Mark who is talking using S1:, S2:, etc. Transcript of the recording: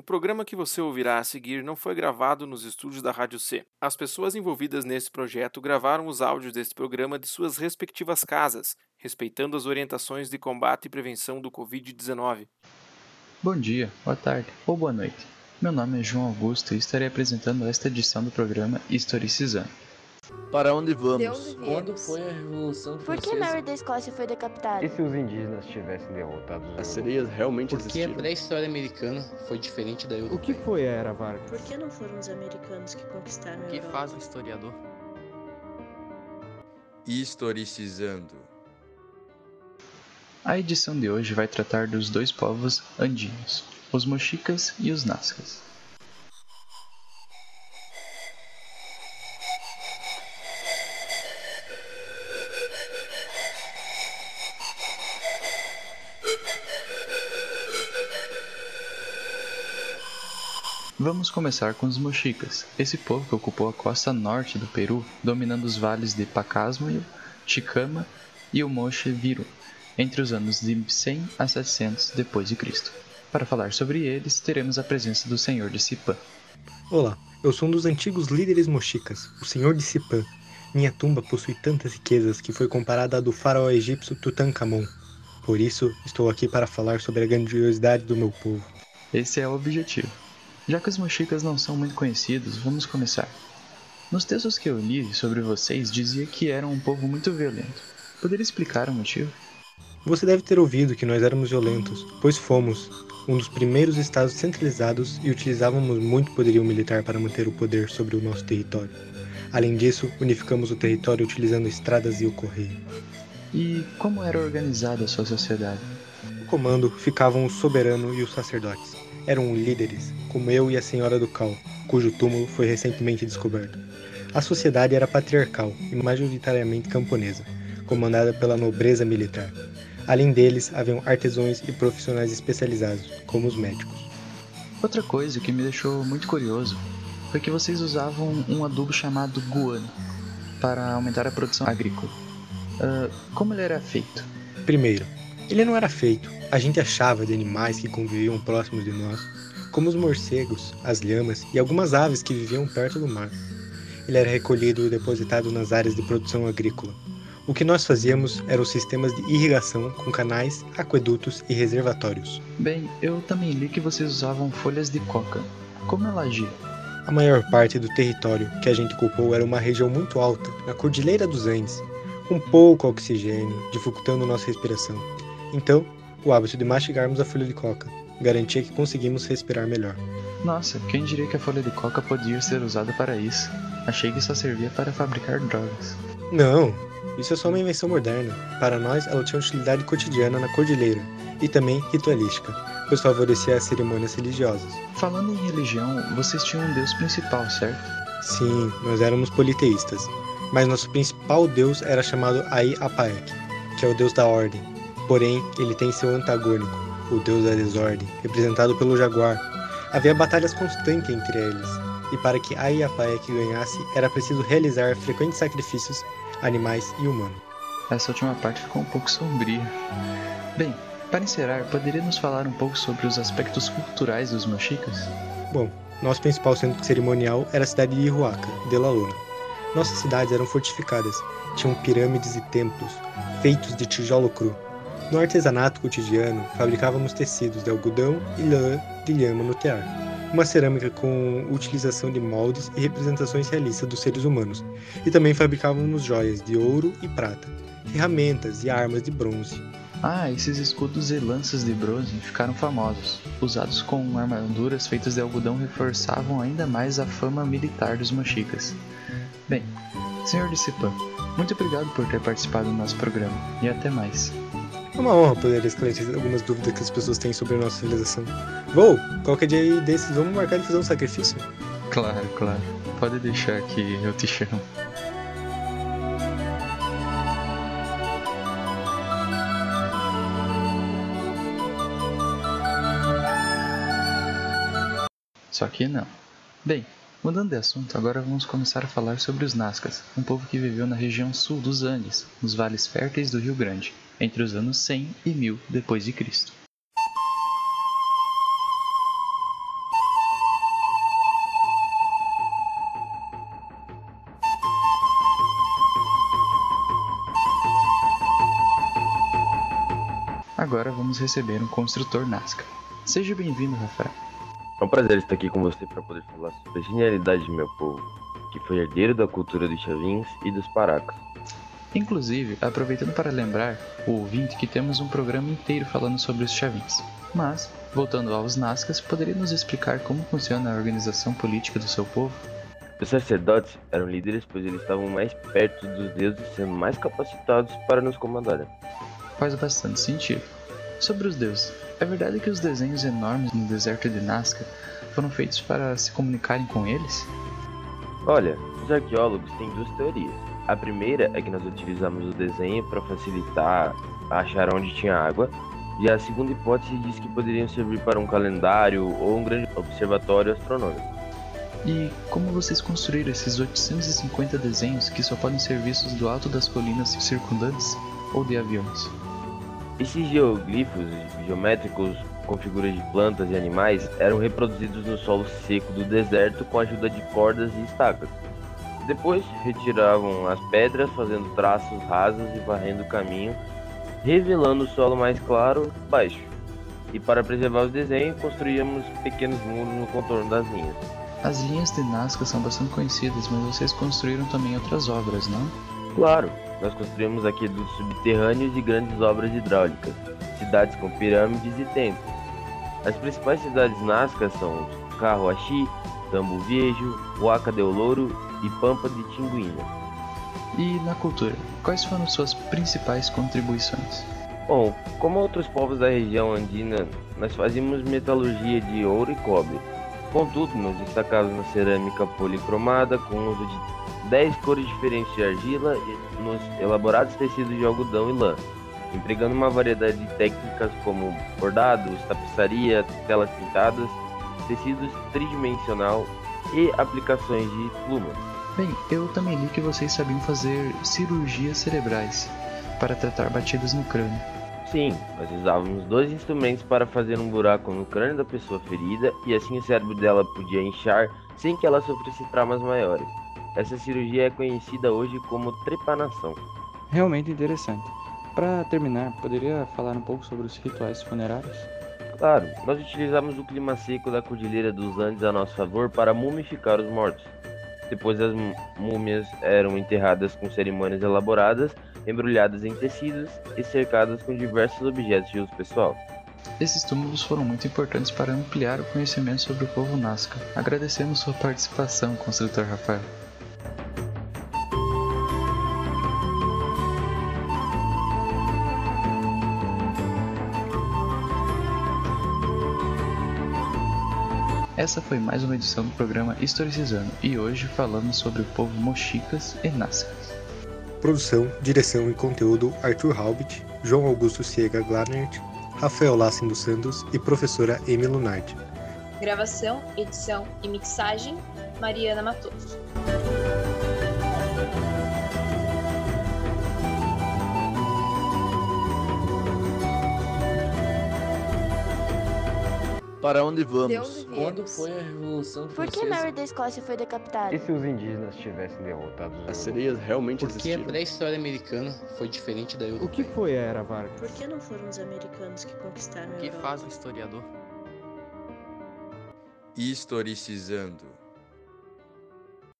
S1: o programa que você ouvirá a seguir não foi gravado nos estúdios da Rádio C. As pessoas envolvidas nesse projeto gravaram os áudios deste programa de suas respectivas casas, respeitando as orientações de combate e prevenção do Covid-19.
S2: Bom dia, boa tarde ou boa noite. Meu nome é João Augusto e estarei apresentando esta edição do programa Historicizando.
S3: Para onde vamos?
S4: De onde?
S5: Quando foi a Revolução
S6: Por que
S5: Francesa?
S6: Mary da Escócia foi decapitada?
S7: E se os indígenas tivessem derrotado os
S3: As sereias realmente
S5: Porque a
S3: existiram?
S5: pré-história americana foi diferente da
S7: O
S5: europeia.
S7: que foi a Era Vargas?
S4: Por que não foram os americanos que conquistaram a
S5: O que
S4: Europa?
S5: faz um historiador?
S8: Historicizando.
S2: A edição de hoje vai tratar dos dois povos andinos, os mochicas e os nazcas. Vamos começar com os mochicas, esse povo que ocupou a costa norte do Peru, dominando os vales de Pacasmayo, Chicama e o Moche Viru, entre os anos de 100 a 700 depois de Cristo. Para falar sobre eles, teremos a presença do Senhor de Sipã.
S9: Olá, eu sou um dos antigos líderes mochicas, o Senhor de Sipã. Minha tumba possui tantas riquezas que foi comparada à do faraó egípcio Tutankhamon. Por isso, estou aqui para falar sobre a grandiosidade do meu povo.
S2: Esse é o objetivo. Já que os mochicas não são muito conhecidos, vamos começar. Nos textos que eu li sobre vocês, dizia que eram um povo muito violento. Poderia explicar o motivo?
S9: Você deve ter ouvido que nós éramos violentos, pois fomos um dos primeiros estados centralizados e utilizávamos muito poderio militar para manter o poder sobre o nosso território. Além disso, unificamos o território utilizando estradas e o correio.
S2: E como era organizada a sua sociedade?
S9: No comando ficavam o soberano e os sacerdotes. Eram líderes, como eu e a Senhora do Cal, cujo túmulo foi recentemente descoberto. A sociedade era patriarcal e majoritariamente camponesa, comandada pela nobreza militar. Além deles, haviam artesãos e profissionais especializados, como os médicos.
S2: Outra coisa que me deixou muito curioso foi que vocês usavam um adubo chamado guano para aumentar a produção agrícola. Ah, como ele era feito?
S9: Primeiro, ele não era feito. A gente achava de animais que conviviam próximos de nós, como os morcegos, as lhamas e algumas aves que viviam perto do mar. Ele era recolhido e depositado nas áreas de produção agrícola. O que nós fazíamos eram sistemas de irrigação com canais, aquedutos e reservatórios.
S2: Bem, eu também li que vocês usavam folhas de coca. Como ela agia?
S9: A maior parte do território que a gente ocupou era uma região muito alta, na Cordilheira dos Andes, com pouco oxigênio, dificultando nossa respiração. Então, o hábito de mastigarmos a folha de coca garantia que conseguimos respirar melhor.
S2: Nossa, quem diria que a folha de coca podia ser usada para isso? Achei que só servia para fabricar drogas.
S9: Não, isso é só uma invenção moderna. Para nós, ela tinha utilidade cotidiana na cordilheira e também ritualística, pois favorecia as cerimônias religiosas.
S2: Falando em religião, vocês tinham um deus principal, certo?
S9: Sim, nós éramos politeístas, mas nosso principal deus era chamado Ai Apaek, que é o deus da ordem. Porém, ele tem seu antagônico, o deus da desordem, representado pelo jaguar. Havia batalhas constantes entre eles, e para que Ai Apaek ganhasse, era preciso realizar frequentes sacrifícios animais e humanos.
S2: Essa última parte ficou um pouco sombria. Bem, para encerrar, poderia nos falar um pouco sobre os aspectos culturais dos mochicas?
S9: Bom, nosso principal centro cerimonial era a cidade de Ihuaca, de La Luna. Nossas cidades eram fortificadas, tinham pirâmides e templos, feitos de tijolo cru. No artesanato cotidiano, fabricávamos tecidos de algodão e lã de lhama no tear. Uma cerâmica com utilização de moldes e representações realistas dos seres humanos. E também fabricávamos joias de ouro e prata, ferramentas e armas de bronze.
S2: Ah, esses escudos e lanças de bronze ficaram famosos. Usados com armaduras feitas de algodão reforçavam ainda mais a fama militar dos mochicas. Bem, Senhor Dissipã, muito obrigado por ter participado do nosso programa e até mais.
S9: É uma honra poder esclarecer algumas dúvidas que as pessoas têm sobre a nossa civilização. Vou! Qualquer dia aí desses, vamos marcar de fazer um sacrifício?
S2: Claro, claro. Pode deixar que eu te chamo. Só que não. Bem, mudando de assunto, agora vamos começar a falar sobre os Nazcas, um povo que viveu na região sul dos Andes, nos vales férteis do Rio Grande, entre os anos 100 e 1000 depois de Cristo. Agora vamos receber um construtor Nazca. Seja bem-vindo, Rafael.
S3: É um prazer estar aqui com você para poder falar sobre a genialidade de meu povo, que foi herdeiro da cultura dos chavins e dos paracas.
S2: Inclusive, aproveitando para lembrar o ouvinte que temos um programa inteiro falando sobre os chavins. Mas, voltando aos Nazcas, poderia nos explicar como funciona a organização política do seu povo?
S3: Os sacerdotes eram líderes pois eles estavam mais perto dos deuses sendo mais capacitados para nos comandarem.
S2: Faz bastante sentido. Sobre os deuses, é verdade que os desenhos enormes no deserto de Nazca foram feitos para se comunicarem com eles?
S3: Olha, os arqueólogos têm duas teorias. A primeira é que nós utilizamos o desenho para facilitar achar onde tinha água, e a segunda hipótese diz que poderiam servir para um calendário ou um grande observatório astronômico.
S2: E como vocês construíram esses 850 desenhos que só podem ser vistos do alto das colinas circundantes ou de aviões?
S3: Esses geoglifos geométricos com figuras de plantas e animais eram reproduzidos no solo seco do deserto com a ajuda de cordas e estacas. Depois retiravam as pedras, fazendo traços rasos e varrendo o caminho, revelando o solo mais claro baixo. E para preservar os desenhos, construíamos pequenos muros no contorno das linhas.
S2: As linhas de Nazca são bastante conhecidas, mas vocês construíram também outras obras, não?
S3: Claro, nós construímos aquedutos subterrâneos e grandes obras hidráulicas, cidades com pirâmides e templos. As principais cidades nazcas são Carhuachi, Tambo Viejo, Huaca del Louro e Pampa de Tinguina.
S2: E na cultura, quais foram suas principais contribuições?
S3: Bom, como outros povos da região andina, nós fazíamos metalurgia de ouro e cobre. Contudo, nos destacamos na cerâmica policromada, com o uso de 10 cores diferentes de argila e nos elaborados tecidos de algodão e lã, empregando uma variedade de técnicas como bordados, tapeçaria, telas pintadas, tecidos tridimensional e aplicações de plumas.
S2: Bem, eu também li que vocês sabiam fazer cirurgias cerebrais para tratar batidas no crânio.
S3: Sim, nós usávamos dois instrumentos para fazer um buraco no crânio da pessoa ferida e assim o cérebro dela podia inchar sem que ela sofresse traumas maiores. Essa cirurgia é conhecida hoje como trepanação.
S2: Realmente interessante. Para terminar, poderia falar um pouco sobre os rituais funerários?
S3: Claro, nós utilizamos o clima seco da Cordilheira dos Andes a nosso favor para mumificar os mortos. Depois as múmias eram enterradas com cerimônias elaboradas, embrulhadas em tecidos e cercadas com diversos objetos de uso pessoal.
S2: Esses túmulos foram muito importantes para ampliar o conhecimento sobre o povo Nazca. Agradecemos sua participação, construtor Rafael. Essa foi mais uma edição do programa Historicizando e hoje falamos sobre o povo Mochicas e Nazcas.
S9: Produção, direção e conteúdo Arthur Halbit, João Augusto Ciega Glanert, Rafael Lassen dos Santos e professora Amy Lunardi.
S4: Gravação, edição e mixagem, Mariana Matoso.
S8: Para onde vamos?
S5: Onde Quando foi a Revolução
S6: Por que
S5: Francesa?
S6: Mary da Escócia foi decapitada?
S7: E se os indígenas tivessem derrotado os
S8: As sereias realmente
S5: Porque a
S8: existiram?
S5: pré-história americana foi diferente da
S7: O
S5: europeia.
S7: que foi a Era Vargas?
S4: Por que não foram os americanos que conquistaram a
S5: O que
S4: Europa?
S5: faz um historiador?
S8: Historicizando.